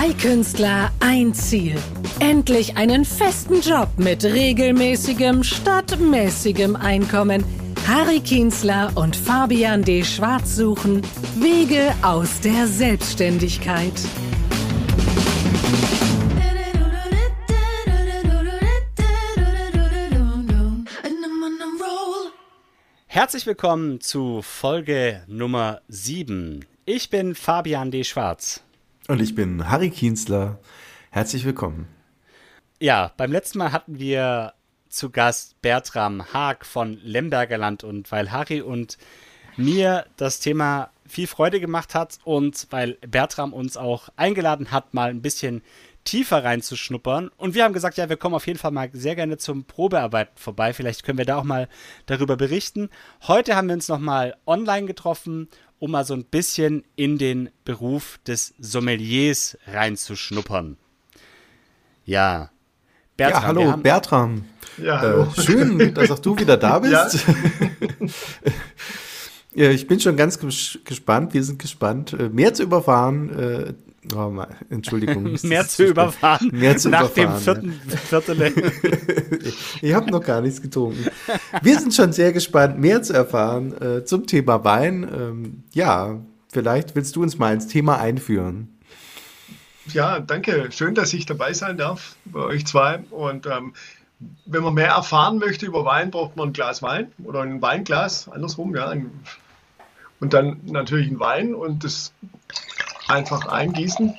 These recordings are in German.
Zwei Künstler, ein Ziel. Endlich einen festen Job mit regelmäßigem statt mäßigem Einkommen. Harry Kienzler und Fabian D. Schwarz suchen Wege aus der Selbstständigkeit. Herzlich willkommen zu Folge Nummer 7. Ich bin Fabian D. Schwarz. Und ich bin Harry Kienzler. Herzlich willkommen. Ja, beim letzten Mal hatten wir zu Gast Bertram Haag von Lemberger Land und weil Harry und mir das Thema viel Freude gemacht hat und weil Bertram uns auch eingeladen hat, mal ein bisschen tiefer reinzuschnuppern. Und wir haben gesagt, ja, wir kommen auf jeden Fall mal sehr gerne zum Probearbeiten vorbei. Vielleicht können wir da auch mal darüber berichten. Heute haben wir uns nochmal online getroffen um mal so ein bisschen in den Beruf des Sommeliers reinzuschnuppern. Ja. Bertram, ja, hallo, Bertram. Ja, äh, hallo. Äh, schön, dass auch du wieder da bist. Ja. ja ich bin schon ganz gespannt, wir sind gespannt, äh, mehr zu überfahren. Oh, Entschuldigung. mehr zu überfahren. Mehr zu Nach überfahren, dem vierten ja. Viertel. ich habe noch gar nichts getrunken. Wir sind schon sehr gespannt, mehr zu erfahren äh, zum Thema Wein. Ähm, ja, vielleicht willst du uns mal ins Thema einführen. Ja, danke. Schön, dass ich dabei sein darf bei euch zwei. Und ähm, wenn man mehr erfahren möchte über Wein, braucht man ein Glas Wein oder ein Weinglas, andersrum, ja. Und dann natürlich ein Wein und das einfach eingießen.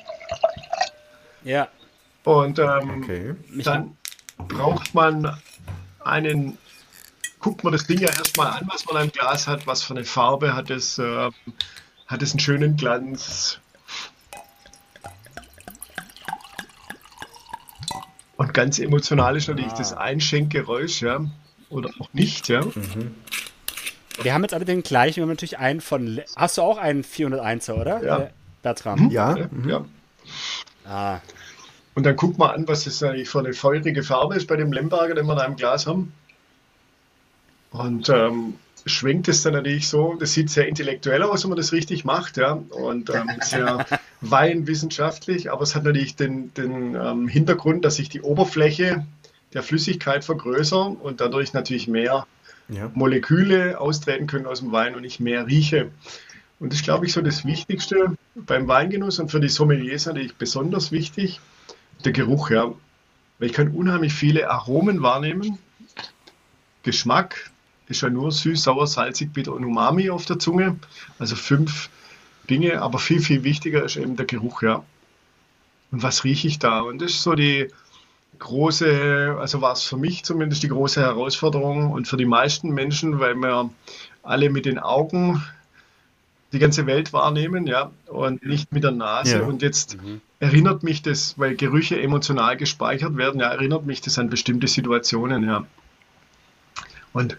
Ja. Und ähm, okay. dann braucht man einen, guckt man das Ding ja erstmal an, was man im Glas hat, was für eine Farbe hat es, äh, hat es einen schönen Glanz. Und ganz emotional ist natürlich ah. das Einschenkgeräusch, ja, oder auch nicht, ja. Mhm. Wir haben jetzt alle den gleichen, wir haben natürlich einen von. Hast du auch einen 401er, oder? Ja. Bertram. Hm? Ja. Mhm. ja. Ah. Und dann guck mal an, was das eigentlich für eine feurige Farbe ist bei dem Lemberger, den wir da im Glas haben. Und ähm, schwenkt es dann natürlich so, das sieht sehr intellektuell aus, wenn man das richtig macht, ja, und ähm, sehr weinwissenschaftlich, aber es hat natürlich den, den ähm, Hintergrund, dass ich die Oberfläche der Flüssigkeit vergrößere und dadurch natürlich mehr ja. Moleküle austreten können aus dem Wein und ich mehr rieche. Und das ist, glaube ich, so das Wichtigste beim Weingenuss und für die Sommeliers natürlich besonders wichtig, der Geruch, ja. Weil ich kann unheimlich viele Aromen wahrnehmen. Geschmack ist ja nur süß, sauer, salzig, bitter und Umami auf der Zunge. Also fünf Dinge, aber viel, viel wichtiger ist eben der Geruch, ja. Und was rieche ich da? Und das ist so die große, also war es für mich zumindest die große Herausforderung und für die meisten Menschen, weil wir alle mit den Augen die ganze Welt wahrnehmen, ja, und nicht mit der Nase. Ja. Und jetzt mhm. erinnert mich das, weil Gerüche emotional gespeichert werden, ja, erinnert mich das an bestimmte Situationen, ja. Und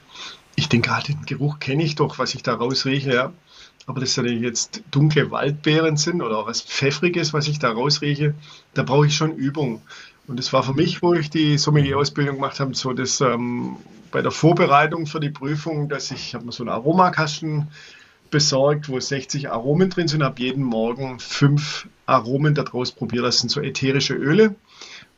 ich denke gerade, den Geruch kenne ich doch, was ich da rausrieche, ja. Aber dass ja jetzt dunkle Waldbeeren sind oder was Pfeffriges, was ich da rausrieche, da brauche ich schon Übung. Und das war für mich, wo ich die Sommelier-Ausbildung gemacht habe, so das ähm, bei der Vorbereitung für die Prüfung, dass ich, ich habe mir so einen Aromakasten besorgt, wo 60 Aromen drin sind, habe jeden Morgen fünf Aromen daraus probiert. Das sind so ätherische Öle,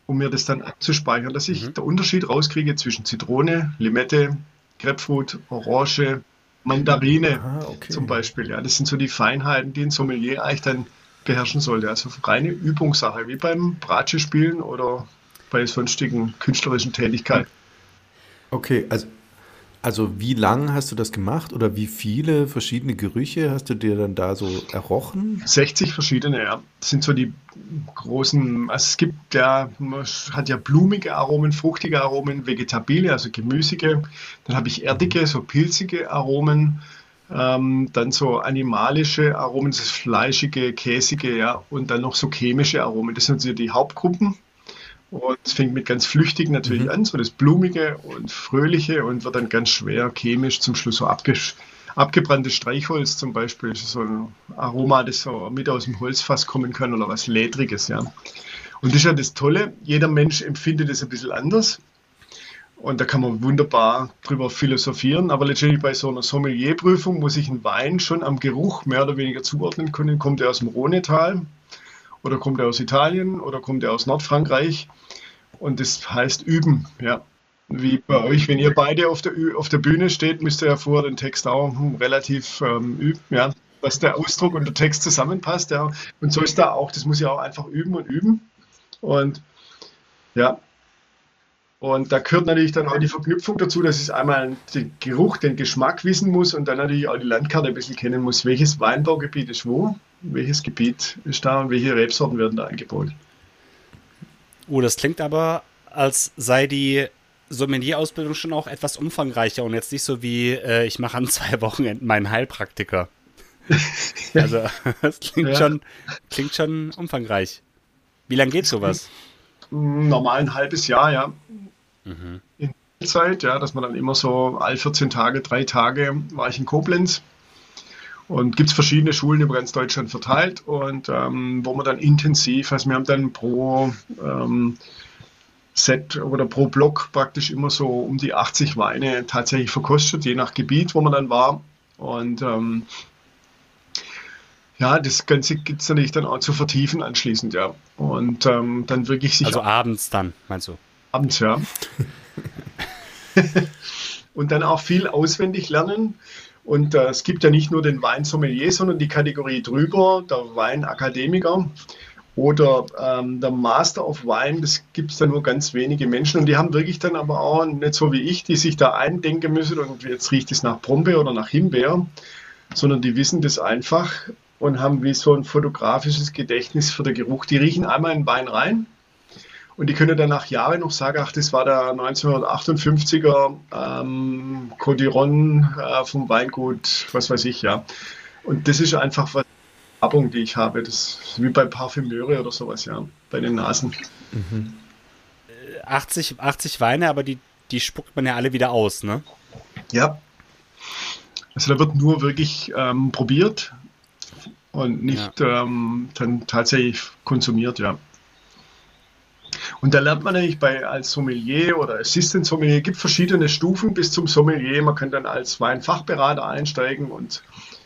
um mir das dann abzuspeichern, dass ich mhm. den Unterschied rauskriege zwischen Zitrone, Limette, Grapefruit, Orange, Mandarine Aha, okay. zum Beispiel. Ja, das sind so die Feinheiten, die ein Sommelier eigentlich dann beherrschen sollte. Also reine Übungssache, wie beim Bratsche spielen oder bei sonstigen künstlerischen Tätigkeiten. Okay, also also wie lang hast du das gemacht oder wie viele verschiedene Gerüche hast du dir dann da so errochen? 60 verschiedene, ja. Das sind so die großen, also es gibt ja, man hat ja blumige Aromen, fruchtige Aromen, vegetabile, also gemüsige. Dann habe ich erdige, so pilzige Aromen. Ähm, dann so animalische Aromen, das fleischige, käsige, ja, und dann noch so chemische Aromen. Das sind so die Hauptgruppen. Und es fängt mit ganz flüchtig natürlich mhm. an, so das Blumige und Fröhliche und wird dann ganz schwer chemisch zum Schluss so abgesch abgebranntes Streichholz zum Beispiel, so ein Aroma, das so mit aus dem Holzfass kommen kann oder was Ledriges, ja. Und das ist ja das Tolle, jeder Mensch empfindet es ein bisschen anders. Und da kann man wunderbar drüber philosophieren. Aber letztendlich bei so einer Sommelierprüfung muss ich einen Wein schon am Geruch mehr oder weniger zuordnen können. Kommt er aus dem Rhonetal oder kommt er aus Italien oder kommt er aus Nordfrankreich. Und das heißt üben, ja. Wie bei euch, wenn ihr beide auf der, auf der Bühne steht, müsst ihr ja vorher den Text auch hm, relativ ähm, üben, ja, dass der Ausdruck und der Text zusammenpasst, ja. Und so ist da auch, das muss ja auch einfach üben und üben. Und ja, und da gehört natürlich dann auch die Verknüpfung dazu, dass ich einmal den Geruch, den Geschmack wissen muss und dann natürlich auch die Landkarte ein bisschen kennen muss, welches Weinbaugebiet ist wo, welches Gebiet ist da und welche Rebsorten werden da eingebaut. Oh, das klingt aber, als sei die Sommelier-Ausbildung schon auch etwas umfangreicher und jetzt nicht so wie, äh, ich mache an zwei Wochenenden meinen Heilpraktiker. also, das klingt, ja. schon, klingt schon umfangreich. Wie lange geht sowas? Normal ein halbes Jahr, ja. Mhm. In der Zeit, ja, dass man dann immer so all 14 Tage, drei Tage war ich in Koblenz. Und gibt es verschiedene Schulen über ganz Deutschland verteilt und ähm, wo man dann intensiv, also wir haben dann pro ähm, Set oder pro Block praktisch immer so um die 80 Weine tatsächlich verkostet, je nach Gebiet, wo man dann war. Und ähm, ja, das Ganze gibt es natürlich dann auch zu vertiefen anschließend, ja. Und ähm, dann wirklich sich. Also abends dann, meinst du? Abends, ja. und dann auch viel auswendig lernen. Und äh, es gibt ja nicht nur den Weinsommelier, sondern die Kategorie drüber, der Weinakademiker oder ähm, der Master of Wine, das gibt es da nur ganz wenige Menschen und die haben wirklich dann aber auch nicht so wie ich, die sich da eindenken müssen und jetzt riecht es nach Brombeer oder nach Himbeer, sondern die wissen das einfach und haben wie so ein fotografisches Gedächtnis für den Geruch. Die riechen einmal in Wein rein und die können dann nach Jahren noch sagen, ach, das war der 1958er ähm, Codiron äh, vom Weingut, was weiß ich, ja. Und das ist einfach was, Werbung, die ich habe. Das ist wie bei Parfümeure oder sowas, ja, bei den Nasen. Mhm. 80, 80 Weine, aber die, die spuckt man ja alle wieder aus, ne? Ja. Also da wird nur wirklich ähm, probiert und nicht ja. ähm, dann tatsächlich konsumiert, ja. Und da lernt man nämlich bei, als Sommelier oder Assistant Sommelier, gibt verschiedene Stufen bis zum Sommelier. Man kann dann als Weinfachberater einsteigen und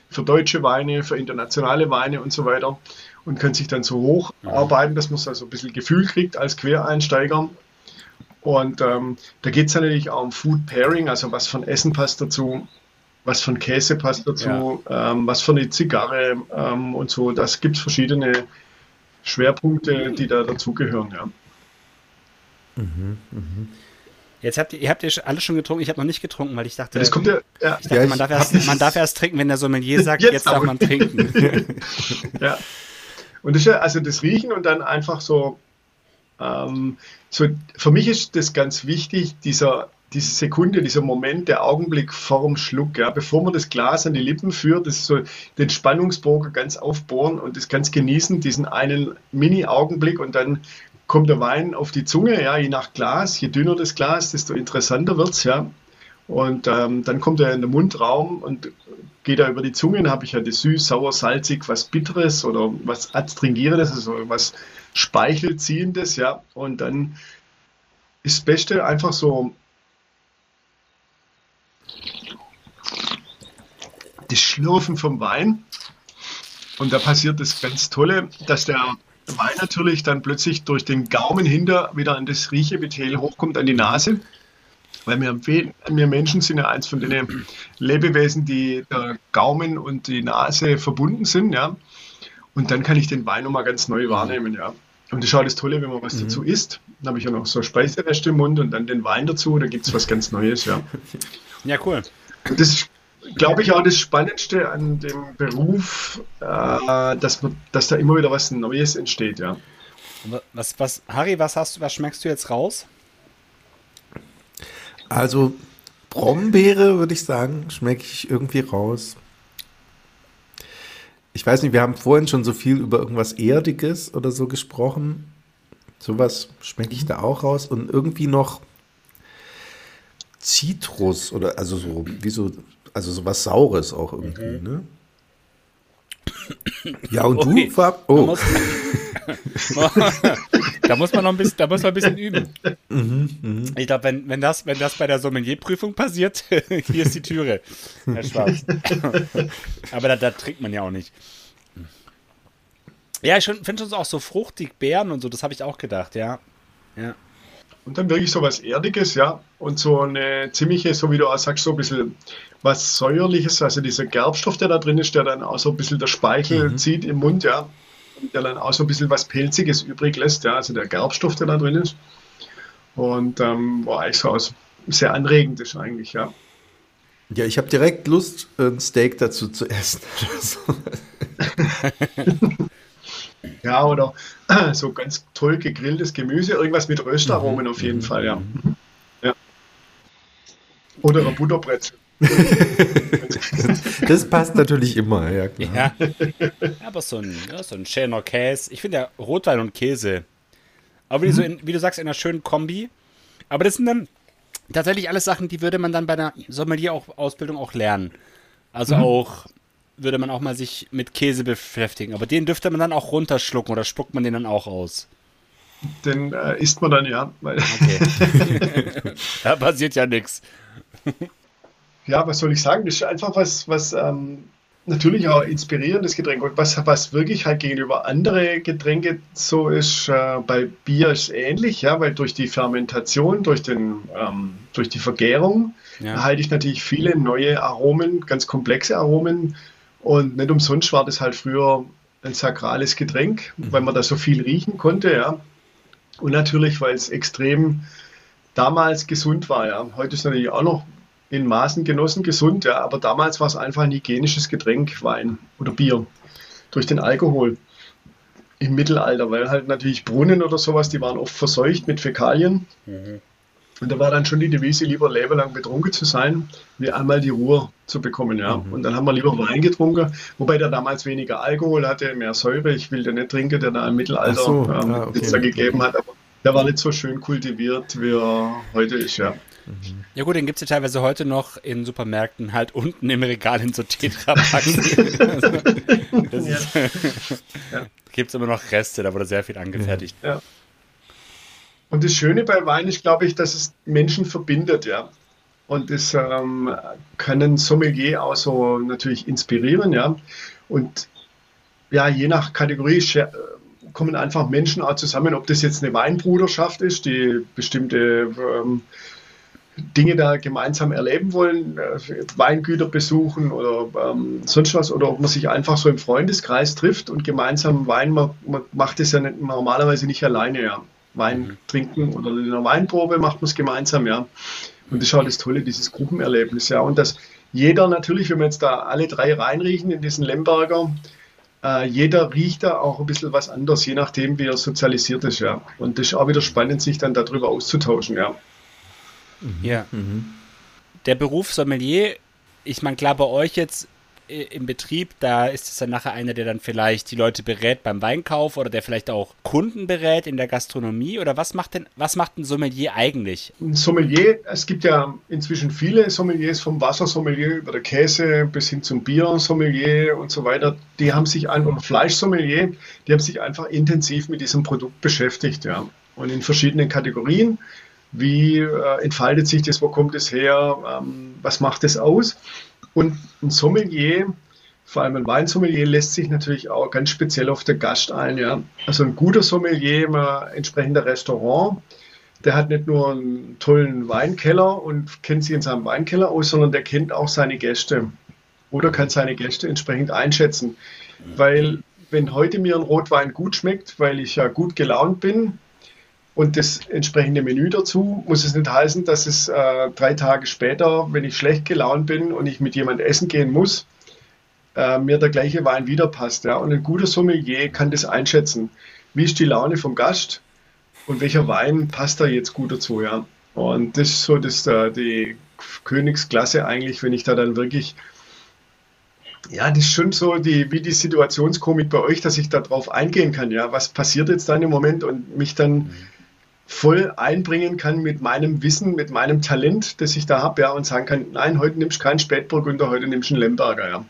für deutsche Weine, für internationale Weine und so weiter und kann sich dann so hocharbeiten, dass man so also ein bisschen Gefühl kriegt als Quereinsteiger. Und ähm, da geht es natürlich auch um Food Pairing, also was von Essen passt dazu, was von Käse passt dazu, ja. ähm, was für eine Zigarre ähm, und so. Das gibt es verschiedene Schwerpunkte, die da dazugehören, ja. Mhm, mh. Jetzt habt ihr, ihr habt ihr alle schon getrunken, ich habe noch nicht getrunken, weil ich dachte, das kommt ja, ja. Ich dachte ja, ich man, darf erst, man darf erst trinken, wenn der Sommelier sagt, jetzt, jetzt darf man trinken. ja. Und das ist ja, also das Riechen und dann einfach so, ähm, so, für mich ist das ganz wichtig, dieser, diese Sekunde, dieser Moment, der Augenblick vorm Schluck, ja, bevor man das Glas an die Lippen führt, das so den Spannungsbogen ganz aufbohren und das ganz genießen, diesen einen Mini-Augenblick und dann kommt der Wein auf die Zunge, ja, je nach Glas, je dünner das Glas, desto interessanter wird es, ja. Und ähm, dann kommt er in den Mundraum und geht er über die Zunge, dann habe ich ja das süß, sauer, salzig, was Bitteres oder was Adstringierendes, also was Speichelziehendes, ja. Und dann ist das Beste einfach so das Schlürfen vom Wein. Und da passiert das ganz Tolle, dass der Wein natürlich dann plötzlich durch den Gaumen hinter wieder an das Riechepithel hochkommt, an die Nase. Weil wir, wir Menschen sind ja eins von den Lebewesen, die der Gaumen und die Nase verbunden sind, ja. Und dann kann ich den Wein nochmal ganz neu wahrnehmen, ja. Und das schaut das Tolle, wenn man was mhm. dazu isst. Dann habe ich ja noch so Speisereste im Mund und dann den Wein dazu, da gibt es was ganz Neues, ja. Ja, cool. Und das ist glaube ich, auch das Spannendste an dem Beruf, äh, dass, man, dass da immer wieder was Neues entsteht, ja. Was, was, Harry, was hast du, was schmeckst du jetzt raus? Also Brombeere, würde ich sagen, schmecke ich irgendwie raus. Ich weiß nicht, wir haben vorhin schon so viel über irgendwas Erdiges oder so gesprochen. Sowas schmecke ich da auch raus. Und irgendwie noch Zitrus oder also so, wie so also sowas Saures auch irgendwie, mhm. ne? Ja, und okay. du, Fab? Oh. Da muss, man noch ein bisschen, da muss man ein bisschen üben. Mhm, mh. Ich glaube, wenn, wenn, das, wenn das bei der Sommelierprüfung passiert, hier ist die Türe, Herr Schwarz. Aber da, da trinkt man ja auch nicht. Ja, ich finde schon auch so fruchtig, Beeren und so, das habe ich auch gedacht, ja. Ja. Und dann wirklich so was Erdiges, ja. Und so eine ziemliche, so wie du auch sagst, so ein bisschen was Säuerliches, also dieser Gerbstoff, der da drin ist, der dann auch so ein bisschen der Speichel mhm. zieht im Mund, ja. Der dann auch so ein bisschen was Pelziges übrig lässt, ja. Also der Gerbstoff, der da drin ist. Und ähm, war eigentlich so aus, sehr anregend ist eigentlich, ja. Ja, ich habe direkt Lust, ein Steak dazu zu essen. ja, oder so ganz toll gegrilltes Gemüse, irgendwas mit Röstaromen mhm. auf jeden mhm. Fall, ja. Mhm. ja. Oder ein Butterbrezel. das passt natürlich immer, ja. Klar. Ja, aber so ein, ja, so ein schöner Käse. Ich finde ja Rotwein und Käse. Aber wie, mhm. so in, wie du sagst, in einer schönen Kombi. Aber das sind dann tatsächlich alles Sachen, die würde man dann bei einer Sommelier-Ausbildung auch lernen. Also mhm. auch würde man auch mal sich mit Käse beschäftigen. Aber den dürfte man dann auch runterschlucken oder spuckt man den dann auch aus? Den äh, isst man dann ja. okay. da passiert ja nichts. Ja, was soll ich sagen? Das ist einfach was, was ähm, natürlich auch inspirierendes Getränk. Und was, was wirklich halt gegenüber andere Getränke so ist, äh, bei Bier ist ähnlich, ja, weil durch die Fermentation, durch, den, ähm, durch die Vergärung ja. erhalte ich natürlich viele neue Aromen, ganz komplexe Aromen. Und nicht umsonst war das halt früher ein sakrales Getränk, mhm. weil man da so viel riechen konnte, ja. Und natürlich, weil es extrem damals gesund war, ja. Heute ist natürlich auch noch in Maßen genossen, gesund, ja, aber damals war es einfach ein hygienisches Getränk, Wein oder Bier, durch den Alkohol im Mittelalter, weil halt natürlich Brunnen oder sowas, die waren oft verseucht mit Fäkalien. Mhm. Und da war dann schon die Devise, lieber lebenlang betrunken zu sein, wie einmal die Ruhe zu bekommen. Ja. Mhm. Und dann haben wir lieber Wein getrunken, wobei der damals weniger Alkohol hatte, mehr Säure. Ich will den nicht trinken, der da im Mittelalter so, ähm, ah, okay. gegeben hat. Aber der war nicht so schön kultiviert, wie er heute ist. Ja. Mhm. Ja gut, den gibt es ja teilweise heute noch in Supermärkten halt unten im Regal in so Tetrapacks. also, ja. ja. Gibt es immer noch Reste, da wurde sehr viel angefertigt. Ja. Und das Schöne bei Wein ist, glaube ich, dass es Menschen verbindet, ja. Und das ähm, können Sommelier auch so natürlich inspirieren, ja. Und ja, je nach Kategorie kommen einfach Menschen auch zusammen, ob das jetzt eine Weinbruderschaft ist, die bestimmte ähm, Dinge da gemeinsam erleben wollen, äh, Weingüter besuchen oder ähm, sonst was, oder ob man sich einfach so im Freundeskreis trifft und gemeinsam Wein, man, man macht es ja nicht, normalerweise nicht alleine, ja. Wein mhm. trinken oder in einer Weinprobe macht man es gemeinsam, ja. Und das ist halt das Tolle, dieses Gruppenerlebnis, ja. Und dass jeder natürlich, wenn wir jetzt da alle drei reinriechen in diesen Lemberger, äh, jeder riecht da auch ein bisschen was anders, je nachdem, wie er sozialisiert ist, ja. Und das ist auch wieder spannend, sich dann darüber auszutauschen, ja. Ja. Mhm. Der Beruf Sommelier, ich meine, klar, bei euch jetzt im Betrieb, da ist es dann nachher einer, der dann vielleicht die Leute berät beim Weinkauf oder der vielleicht auch Kunden berät in der Gastronomie oder was macht denn, was macht ein Sommelier eigentlich? Ein Sommelier, es gibt ja inzwischen viele Sommeliers vom Wassersommelier über der Käse bis hin zum Biersommelier und so weiter. Die haben sich einfach, Fleischsommelier, die haben sich einfach intensiv mit diesem Produkt beschäftigt, ja. Und in verschiedenen Kategorien. Wie äh, entfaltet sich das? Wo kommt es her? Ähm, was macht es aus? Und ein Sommelier, vor allem ein Weinsommelier, lässt sich natürlich auch ganz speziell auf den Gast ein. Ja? Also ein guter Sommelier ein entsprechender Restaurant, der hat nicht nur einen tollen Weinkeller und kennt sich in seinem Weinkeller aus, sondern der kennt auch seine Gäste oder kann seine Gäste entsprechend einschätzen. Weil wenn heute mir ein Rotwein gut schmeckt, weil ich ja gut gelaunt bin, und das entsprechende Menü dazu muss es nicht heißen, dass es äh, drei Tage später, wenn ich schlecht gelaunt bin und ich mit jemand essen gehen muss, äh, mir der gleiche Wein wieder passt. Ja? Und ein guter Sommelier kann das einschätzen. Wie ist die Laune vom Gast und welcher Wein passt da jetzt gut dazu? Ja? Und das ist so das, äh, die Königsklasse eigentlich, wenn ich da dann wirklich ja, das ist schon so die, wie die Situationskomik bei euch, dass ich darauf eingehen kann. Ja, was passiert jetzt da im Moment und mich dann mhm voll einbringen kann mit meinem Wissen, mit meinem Talent, das ich da habe, ja, und sagen kann, nein, heute nimmst du keinen Spätburgunder, heute nimmst du einen Lemberger, ja.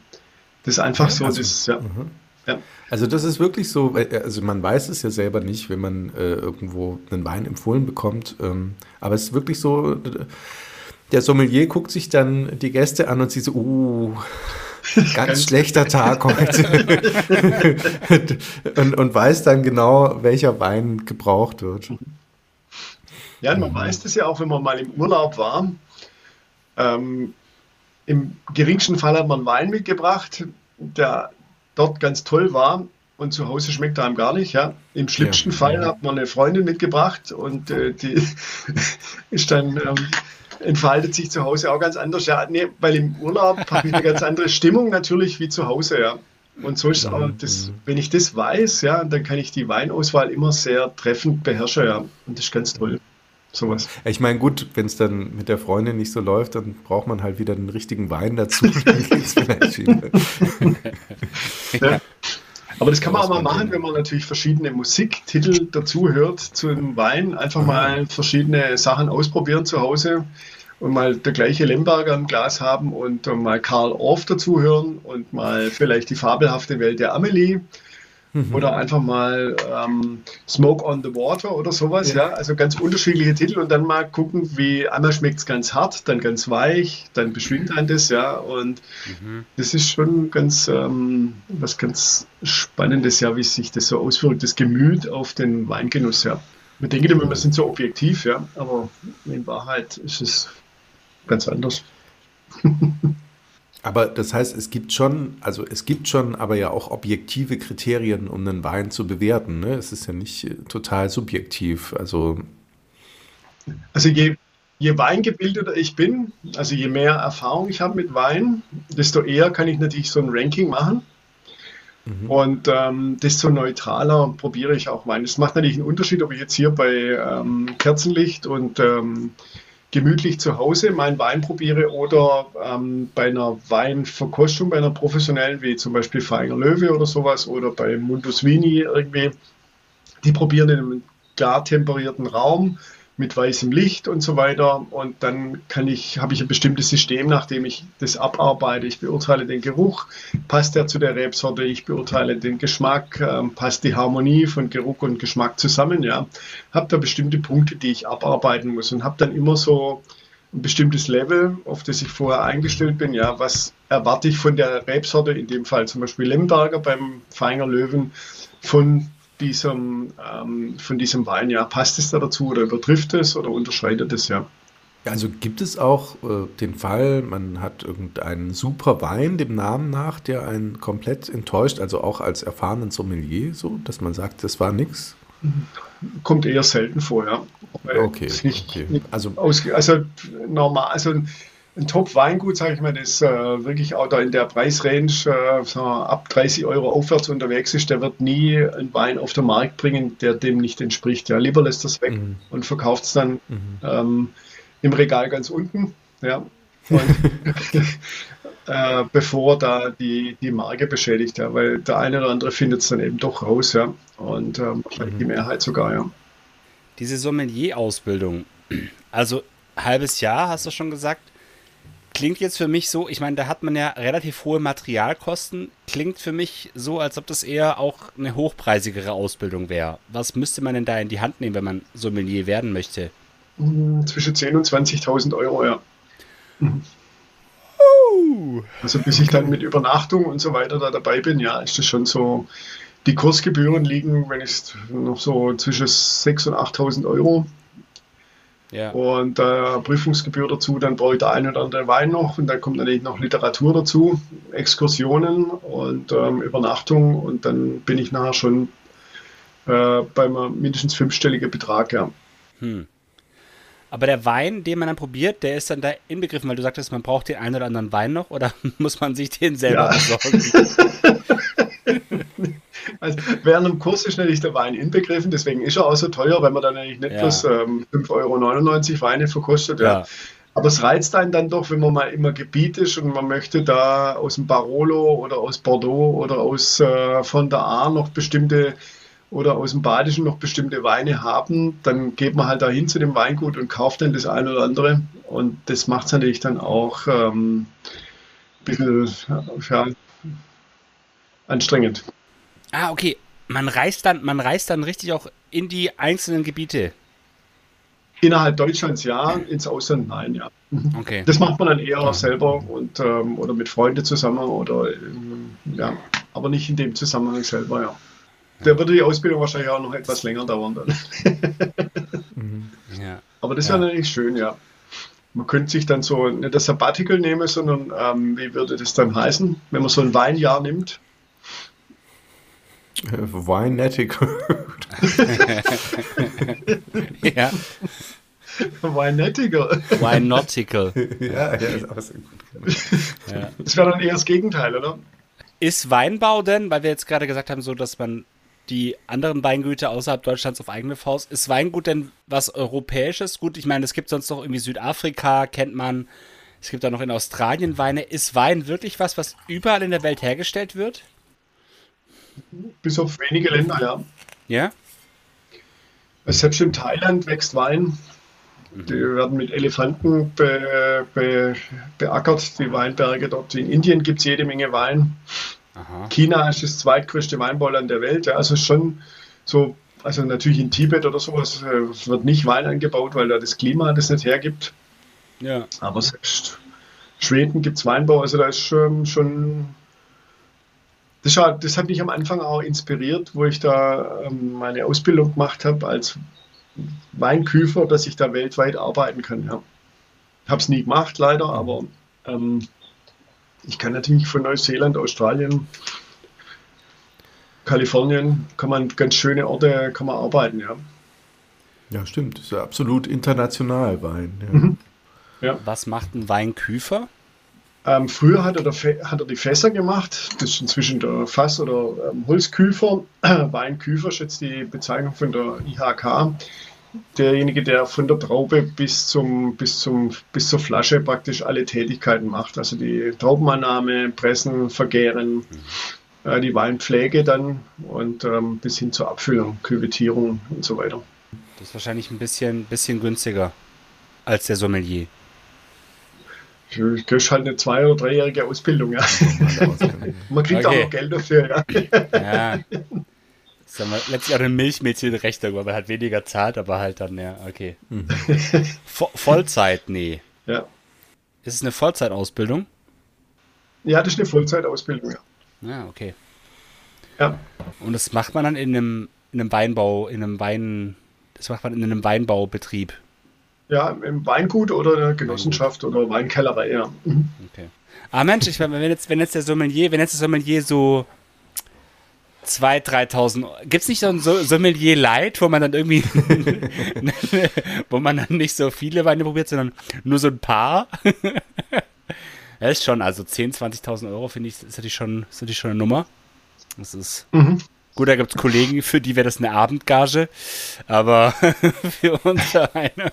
Das ist einfach so, also, das, ja. Mhm. ja. Also das ist wirklich so, also man weiß es ja selber nicht, wenn man äh, irgendwo einen Wein empfohlen bekommt, ähm, aber es ist wirklich so, der Sommelier guckt sich dann die Gäste an und sieht so, uh, ganz, ganz schlechter Tag heute. und, und weiß dann genau, welcher Wein gebraucht wird. Ja, man weiß das ja auch, wenn man mal im Urlaub war. Ähm, Im geringsten Fall hat man Wein mitgebracht, der dort ganz toll war und zu Hause schmeckt er einem gar nicht. Ja. Im schlimmsten ja, Fall ja. hat man eine Freundin mitgebracht und äh, die ist dann ähm, entfaltet sich zu Hause auch ganz anders. Ja, nee, weil im Urlaub habe ich eine ganz andere Stimmung natürlich wie zu Hause. Ja. Und so ist aber das, wenn ich das weiß, ja, dann kann ich die Weinauswahl immer sehr treffend beherrschen. Ja. Und das ist ganz toll sowas. Ich meine, gut, wenn es dann mit der Freundin nicht so läuft, dann braucht man halt wieder den richtigen Wein dazu. ja. Aber das kann man auch mal machen, wenn man natürlich verschiedene Musiktitel dazu hört zu einem Wein. Einfach mal verschiedene Sachen ausprobieren zu Hause und mal der gleiche Lemberger im Glas haben und mal Karl Orff dazu hören und mal vielleicht die fabelhafte Welt der Amelie Mhm. Oder einfach mal ähm, Smoke on the Water oder sowas, ja. ja. Also ganz unterschiedliche Titel und dann mal gucken, wie einmal schmeckt es ganz hart, dann ganz weich, dann beschwingt ein das, ja. Und mhm. das ist schon ganz ähm, was ganz Spannendes, ja, wie sich das so auswirkt, das Gemüt auf den Weingenuss, ja. Man denkt immer, wir sind so objektiv, ja, aber in Wahrheit ist es ganz anders. Aber das heißt, es gibt schon, also es gibt schon, aber ja auch objektive Kriterien, um einen Wein zu bewerten. Ne? Es ist ja nicht äh, total subjektiv. Also, also je, je weingebildeter ich bin, also je mehr Erfahrung ich habe mit Wein, desto eher kann ich natürlich so ein Ranking machen. Mhm. Und ähm, desto neutraler probiere ich auch Wein. Es macht natürlich einen Unterschied, ob ich jetzt hier bei ähm, Kerzenlicht und ähm, gemütlich zu Hause meinen Wein probiere oder ähm, bei einer Weinverkostung, bei einer professionellen, wie zum Beispiel Feinger Löwe oder sowas oder bei Mundus Vini irgendwie, die probieren in einem gar temperierten Raum mit weißem Licht und so weiter. Und dann kann ich, habe ich ein bestimmtes System, nachdem ich das abarbeite. Ich beurteile den Geruch, passt er zu der Rebsorte, ich beurteile den Geschmack, ähm, passt die Harmonie von Geruch und Geschmack zusammen, ja. Habe da bestimmte Punkte, die ich abarbeiten muss und habe dann immer so ein bestimmtes Level, auf das ich vorher eingestellt bin, ja, was erwarte ich von der Rebsorte, in dem Fall zum Beispiel Lemberger beim Feinger Löwen, von diesem, ähm, von diesem Wein, ja, passt es da dazu oder übertrifft es oder unterscheidet es, ja. Also gibt es auch äh, den Fall, man hat irgendeinen super Wein dem Namen nach, der einen komplett enttäuscht, also auch als erfahrenen Sommelier, so, dass man sagt, das war nichts? Kommt eher selten vor, ja. Okay, nicht, okay. Also, also normal, also ein Top-Weingut, sage ich mal, das äh, wirklich auch da in der Preisrange äh, so ab 30 Euro aufwärts unterwegs ist, der wird nie einen Wein auf den Markt bringen, der dem nicht entspricht. Ja, lieber lässt das weg mhm. und verkauft es dann mhm. ähm, im Regal ganz unten. Ja. Und, äh, bevor da die, die Marke beschädigt, ja, weil der eine oder andere findet es dann eben doch raus, ja. Und ähm, mhm. die Mehrheit sogar, ja. Diese Sommelier-Ausbildung, also halbes Jahr, hast du schon gesagt, klingt jetzt für mich so, ich meine, da hat man ja relativ hohe Materialkosten. Klingt für mich so, als ob das eher auch eine hochpreisigere Ausbildung wäre. Was müsste man denn da in die Hand nehmen, wenn man Sommelier werden möchte? Hm, zwischen 10.000 und 20.000 Euro, ja. Mhm. Also bis ich dann mit Übernachtung und so weiter da dabei bin, ja, ist das schon so. Die Kursgebühren liegen, wenn ich noch so zwischen 6.000 und 8.000 Euro ja. Und äh, Prüfungsgebühr dazu, dann brauche ich der ein oder andere Wein noch und dann kommt natürlich noch Literatur dazu, Exkursionen und ähm, Übernachtung und dann bin ich nachher schon äh, beim mindestens fünfstelligen Betrag, ja. Hm. Aber der Wein, den man dann probiert, der ist dann da inbegriffen, weil du sagtest, man braucht den einen oder anderen Wein noch oder muss man sich den selber ja. besorgen? Also während dem Kurs ist natürlich der Wein inbegriffen, deswegen ist er auch so teuer, wenn man dann eigentlich nicht ja. plus ähm, 5,99 Euro Weine verkostet. Ja. ja. Aber es reizt einen dann doch, wenn man mal immer Gebiet ist und man möchte da aus dem Barolo oder aus Bordeaux oder aus äh, von der A noch bestimmte oder aus dem Badischen noch bestimmte Weine haben, dann geht man halt dahin zu dem Weingut und kauft dann das eine oder andere. Und das macht es natürlich dann auch ähm, ein bisschen ja, anstrengend. Ah, okay. Man reist dann, man reist dann richtig auch in die einzelnen Gebiete. Innerhalb Deutschlands ja, ins Ausland nein, ja. Okay. Das macht man dann eher ja. selber und ähm, oder mit Freunden zusammen oder ähm, ja, aber nicht in dem Zusammenhang selber, ja. Da würde die Ausbildung wahrscheinlich auch noch etwas länger dauern dann. mhm. ja. Aber das wäre ja. natürlich schön, ja. Man könnte sich dann so nicht das Sabbatical nehmen, sondern ähm, wie würde das dann heißen, wenn man so ein Weinjahr nimmt? Weinetical. ja. Weinetical. Weinetical. ja, ja, ist auch sehr gut. Ja. Das wäre dann eher das Gegenteil, oder? Ist Weinbau denn, weil wir jetzt gerade gesagt haben, so dass man die anderen Weingüter außerhalb Deutschlands auf eigene Faust. Ist Weingut denn was Europäisches? Gut, ich meine, es gibt sonst noch irgendwie Südafrika, kennt man. Es gibt auch noch in Australien Weine. Ist Wein wirklich was, was überall in der Welt hergestellt wird? Bis auf wenige Länder, ja. Ja? Selbst in Thailand wächst Wein. Die werden mit Elefanten be, be, beackert, die Weinberge dort. In Indien gibt es jede Menge Wein. Aha. China ist das zweitgrößte Weinbauland der Welt. Ja, also schon so, also natürlich in Tibet oder sowas äh, wird nicht Wein angebaut, weil da das Klima das nicht hergibt. Ja. Aber selbst Schweden gibt es Weinbau, also da ist schon, schon das, hat, das, hat mich am Anfang auch inspiriert, wo ich da ähm, meine Ausbildung gemacht habe als Weinküfer, dass ich da weltweit arbeiten kann. Ja. Habe es nie gemacht, leider, aber ähm, ich kann natürlich von Neuseeland, Australien, Kalifornien, kann man ganz schöne Orte kann man arbeiten, ja. Ja, stimmt. Das ist ja absolut international Wein. Ja. Mhm. ja. Was macht ein Weinküfer? Ähm, früher hat er, hat er, die Fässer gemacht. Das ist inzwischen der Fass- oder ähm, Holzküfer. Weinküfer ist jetzt die Bezeichnung von der IHK derjenige, der von der Traube bis, zum, bis, zum, bis zur Flasche praktisch alle Tätigkeiten macht. Also die Traubenannahme, Pressen, Vergären, äh, die Weinpflege dann und ähm, bis hin zur Abfüllung, Küvetierung und so weiter. Das ist wahrscheinlich ein bisschen, bisschen günstiger als der Sommelier. Du kriegst halt eine zwei- oder dreijährige Ausbildung, ja. Man kriegt okay. auch noch Geld dafür, ja. ja. Sagen wir, letztlich auch eine Milchmädchenrechnung, weil man halt weniger zahlt, aber halt dann, ja, okay. Mhm. Vollzeit, nee. Ja. Ist es eine Vollzeitausbildung? Ja, das ist eine Vollzeitausbildung, ja. Ja, okay. Ja. Und das macht man dann in einem, in einem Weinbau, in einem Wein, das macht man in einem Weinbaubetrieb. Ja, im Weingut oder in der Genossenschaft Weingut. oder Weinkellerei, ja. Mhm. Okay. Ah Mensch, ich meine, wenn jetzt, wenn jetzt der Sommelier, wenn jetzt der Sommelier so 2.000, 3.000. Gibt es nicht so ein Sommelier Light, wo man dann irgendwie, wo man dann nicht so viele Weine probiert, sondern nur so ein paar? das ist schon, also 10.000, 20.000 Euro finde ich, ist natürlich schon, ist natürlich schon eine Nummer. Das ist, mhm. gut, da gibt es Kollegen, für die wäre das eine Abendgage, aber für uns eine.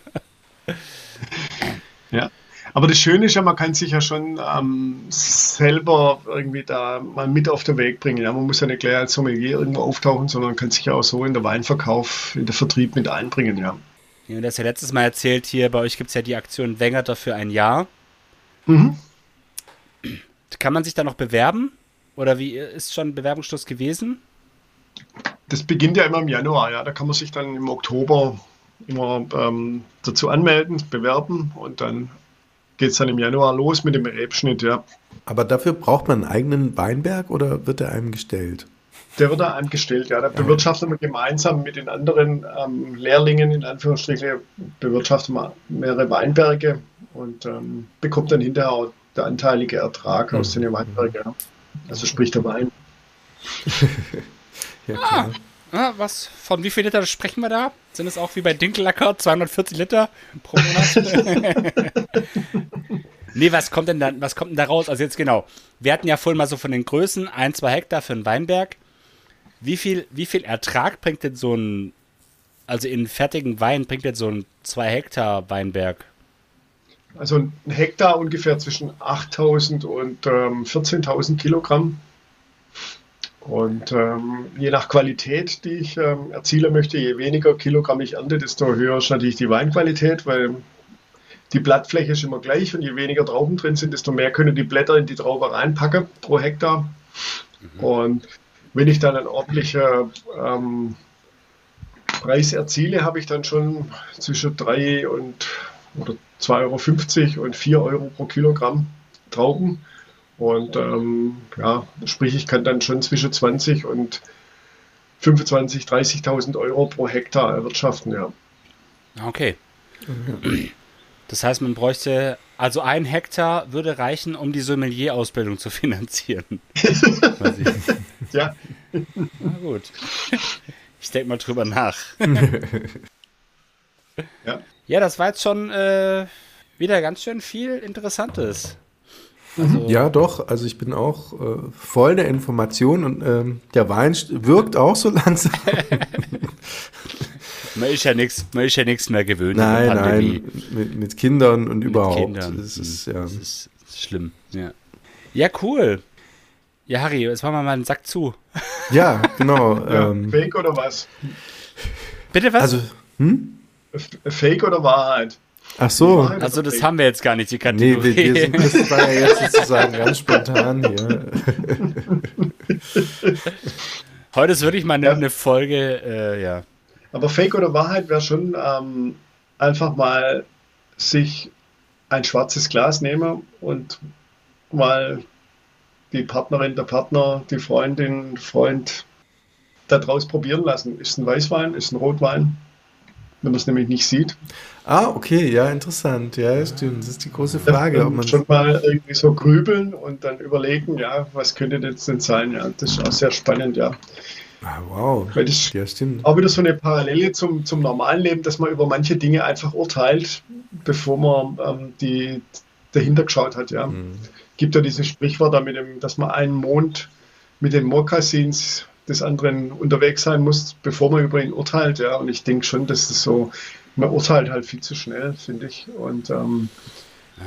Ja. Aber das Schöne ist ja, man kann sich ja schon ähm, selber irgendwie da mal mit auf den Weg bringen. Ja, man muss ja nicht gleich als Sommelier irgendwo auftauchen, sondern kann sich ja auch so in der Weinverkauf, in der Vertrieb mit einbringen, ja. Ja, du hast ja letztes Mal erzählt, hier bei euch gibt es ja die Aktion Wengerter für ein Jahr. Mhm. Kann man sich da noch bewerben? Oder wie ist schon Bewerbungsschluss gewesen? Das beginnt ja immer im Januar, ja. Da kann man sich dann im Oktober immer ähm, dazu anmelden, bewerben und dann geht es dann im Januar los mit dem Rebschnitt, ja. Aber dafür braucht man einen eigenen Weinberg oder wird er einem gestellt? Der wird einem gestellt, ja. Da bewirtschaftet man gemeinsam mit den anderen ähm, Lehrlingen, in Anführungsstrichen, bewirtschaftet man mehrere Weinberge und ähm, bekommt dann hinterher auch der anteilige Ertrag mhm. aus den Weinbergen. Ja. Also sprich der Wein. ja, klar. Ah. Ah, was, von wie viel Liter sprechen wir da? Sind es auch wie bei Dinkellacker 240 Liter pro Monat? nee, was kommt denn da, was kommt denn da raus? Also jetzt genau. Wir hatten ja vorhin mal so von den Größen, ein, zwei Hektar für einen Weinberg. Wie viel, wie viel Ertrag bringt denn so ein, also in fertigen Wein bringt denn so ein 2 Hektar Weinberg? Also ein Hektar ungefähr zwischen 8000 und ähm, 14.000 Kilogramm. Und ähm, je nach Qualität, die ich ähm, erzielen möchte, je weniger Kilogramm ich ernte, desto höher ist natürlich die Weinqualität, weil die Blattfläche ist immer gleich und je weniger Trauben drin sind, desto mehr können die Blätter in die Traube reinpacken pro Hektar. Mhm. Und wenn ich dann ein ordentlicher ähm, Preis erziele, habe ich dann schon zwischen 3 und oder 2,50 Euro und 4 Euro pro Kilogramm Trauben. Und ähm, ja, sprich, ich kann dann schon zwischen 20 und 25, 30.000 Euro pro Hektar erwirtschaften, ja. Okay. Das heißt, man bräuchte, also ein Hektar würde reichen, um die Sommelier-Ausbildung zu finanzieren. ja. Na gut. Ich denke mal drüber nach. ja. ja, das war jetzt schon äh, wieder ganz schön viel Interessantes. Also ja, doch. Also ich bin auch äh, voll der Information und ähm, der Wein wirkt auch so langsam. man ist ja nichts, man ist ja nichts mehr gewöhnt. Nein, nein, mit, mit, Kindern und mit überhaupt. Kindern. Das ist, hm, ja. das ist, schlimm. Ja. ja, cool. Ja, Harry, jetzt machen wir mal einen Sack zu. Ja, genau. ähm, Fake oder was? Bitte was? Also, hm? Fake oder Wahrheit? Ach so. Also das haben wir jetzt gar nicht, die Kategorie. Nee, wir, wir sind, das war ja jetzt sozusagen ganz spontan hier. Heute ist wirklich mal eine, ja. eine Folge, äh, ja. Aber Fake oder Wahrheit wäre schon ähm, einfach mal sich ein schwarzes Glas nehmen und mal die Partnerin, der Partner, die Freundin, Freund daraus probieren lassen. Ist ein Weißwein, ist ein Rotwein, wenn man es nämlich nicht sieht. Ah, okay, ja, interessant. Ja, stimmt. Das ist die große Frage. Ob man schon mal irgendwie so grübeln und dann überlegen, ja, was könnte das denn sein? Ja, das ist auch sehr spannend, ja. Ah, wow. Weil das ja, stimmt. Auch wieder so eine Parallele zum, zum normalen Leben, dass man über manche Dinge einfach urteilt, bevor man ähm, die dahinter geschaut hat, ja. Mhm. Gibt ja dieses Sprichwort da mit dem, dass man einen Mond mit den Mokassins des anderen unterwegs sein muss, bevor man über ihn urteilt, ja. Und ich denke schon, dass es so man urteilt halt viel zu schnell, finde ich. Und ähm,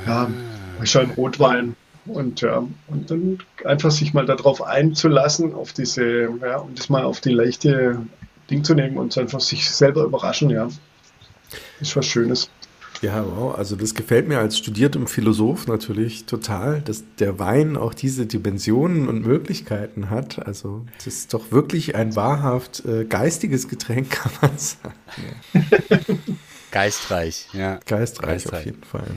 ja, ah. ich ein Rotwein. Und ja, und dann einfach sich mal darauf einzulassen, auf diese, ja, und das mal auf die leichte Ding zu nehmen und einfach sich selber überraschen, ja. Ist was Schönes. Ja, wow. Also das gefällt mir als studiertem Philosoph natürlich total, dass der Wein auch diese Dimensionen und Möglichkeiten hat. Also das ist doch wirklich ein wahrhaft äh, geistiges Getränk, kann man sagen. Geistreich, ja. Geistreich, Geistreich. auf jeden Fall.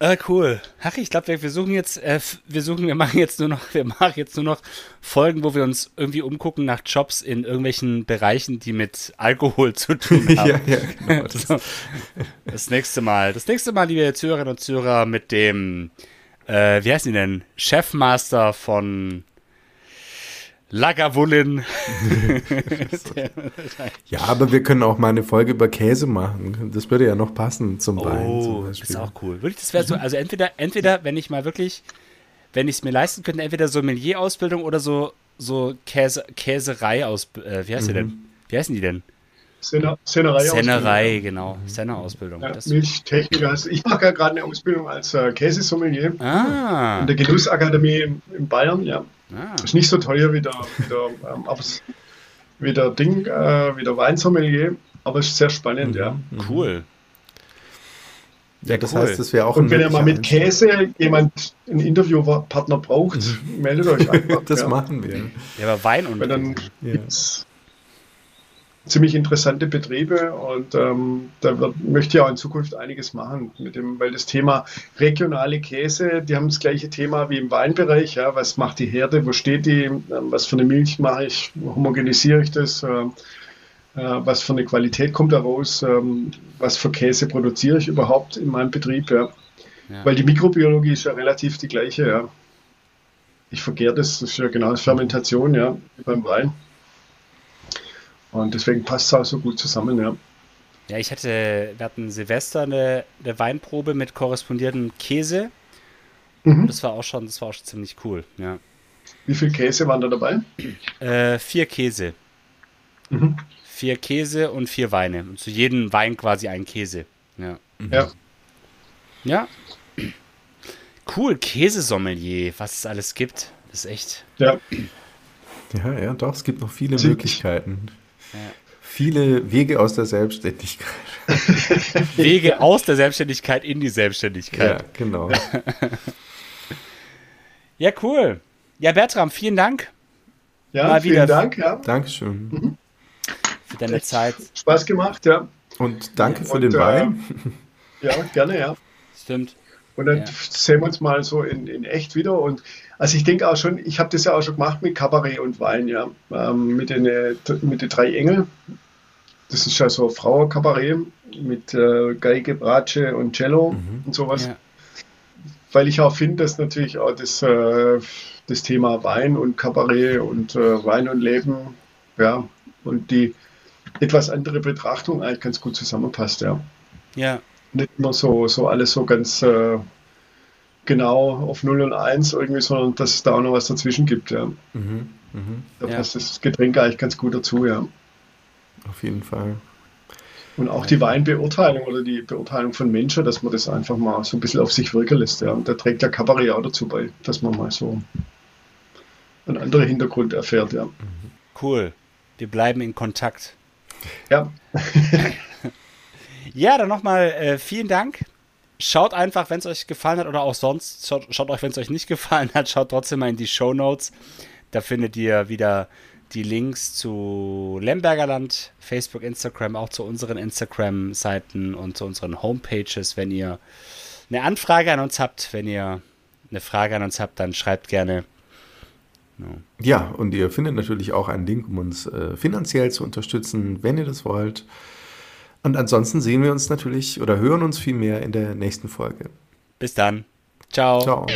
Äh, cool. Ach, ich glaube, wir, wir, suchen jetzt, äh, wir suchen, wir machen jetzt nur noch, wir machen jetzt nur noch Folgen, wo wir uns irgendwie umgucken nach Jobs in irgendwelchen Bereichen, die mit Alkohol zu tun haben. ja, ja, genau. Das, das nächste Mal, das nächste Mal, liebe Zuhörerinnen und Zuhörer, mit dem, äh, wie heißen die denn? Chefmaster von Lagavulin. ja, aber wir können auch mal eine Folge über Käse machen. Das würde ja noch passen zum oh, Wein. Oh, ist auch cool. Wirklich, das wäre so, also entweder, entweder, wenn ich mal wirklich, wenn ich es mir leisten könnte, entweder Sommelier-Ausbildung oder so, so Käse, Käserei aus, äh, wie heißt mhm. die denn? Wie heißen die denn? Sennerei. Sennerei, genau. Senner-Ausbildung. Ja, Milchtechniker. Also ich mache ja gerade eine Ausbildung als äh, Käsesommelier. Ah. In der Genussakademie in, in Bayern, ja. Ah. Ist nicht so teuer wie der, wie der, ähm, wie der Ding, äh, wie der Weinsommelier, aber ist sehr spannend, mhm. ja. Cool. Ja, das cool. heißt, das wäre auch Und wenn ihr mal mit Käse jemand einen Interviewpartner braucht, mhm. meldet euch einfach. das ja. machen wir. Ja, aber Wein und Weil dann ja ziemlich interessante Betriebe und ähm, da wird, möchte ich auch in Zukunft einiges machen mit dem, weil das Thema regionale Käse, die haben das gleiche Thema wie im Weinbereich, ja, was macht die Herde, wo steht die, ähm, was für eine Milch mache ich, homogenisiere ich das, äh, äh, was für eine Qualität kommt da raus, ähm, was für Käse produziere ich überhaupt in meinem Betrieb, ja. ja. Weil die Mikrobiologie ist ja relativ die gleiche, ja. Ich vergehre das, das ist ja genau das Fermentation, ja, beim Wein. Und deswegen passt es auch so gut zusammen, ja. Ja, ich hatte, wir hatten Silvester eine, eine Weinprobe mit korrespondierendem Käse. Mhm. Das war auch schon, das war auch schon ziemlich cool, ja. Wie viel Käse waren da dabei? Äh, vier Käse. Mhm. Vier Käse und vier Weine. Und zu jedem Wein quasi ein Käse. Ja. Mhm. Ja. Ja. Cool, Käsesommelier, was es alles gibt. Das ist echt. Ja. Ja, ja, doch, es gibt noch viele Möglichkeiten. Viele Wege aus der Selbstständigkeit. Wege aus der Selbstständigkeit in die Selbstständigkeit. Ja, genau. ja, cool. Ja, Bertram, vielen Dank. Ja, Mal vielen wieder. Dank. Ja. Dankeschön. Mhm. für deine Zeit. Spaß gemacht, ja. Und danke für und, den äh, Wein. Ja, gerne, ja. Stimmt. Und dann ja. sehen wir uns mal so in, in echt wieder. Und also ich denke auch schon, ich habe das ja auch schon gemacht mit Kabarett und Wein, ja. Ähm, mit, den, mit den drei Engeln. Das ist ja so Frauenkabarett mit äh, Geige, Bratsche und Cello mhm. und sowas. Ja. Weil ich auch finde, dass natürlich auch das, äh, das Thema Wein und Kabarett und äh, Wein und Leben, ja, und die etwas andere Betrachtung eigentlich ganz gut zusammenpasst, ja. Ja, nicht immer so, so alles so ganz äh, genau auf 0 und 1 irgendwie, sondern dass es da auch noch was dazwischen gibt, ja. Mhm, mh. Da ja. passt das Getränk eigentlich ganz gut dazu, ja. Auf jeden Fall. Und auch die Weinbeurteilung oder die Beurteilung von Menschen, dass man das einfach mal so ein bisschen auf sich wirken lässt. Ja. Und da trägt der Kabarett auch dazu bei, dass man mal so einen anderen Hintergrund erfährt. Ja. Cool. Wir bleiben in Kontakt. Ja. Ja, dann nochmal äh, vielen Dank. Schaut einfach, wenn es euch gefallen hat oder auch sonst. Schaut, schaut euch, wenn es euch nicht gefallen hat, schaut trotzdem mal in die Show Notes. Da findet ihr wieder die Links zu Lembergerland, Facebook, Instagram, auch zu unseren Instagram-Seiten und zu unseren Homepages. Wenn ihr eine Anfrage an uns habt, wenn ihr eine Frage an uns habt, dann schreibt gerne. Ja, und ihr findet natürlich auch einen Link, um uns äh, finanziell zu unterstützen, wenn ihr das wollt. Und ansonsten sehen wir uns natürlich oder hören uns viel mehr in der nächsten Folge. Bis dann. Ciao. Ciao.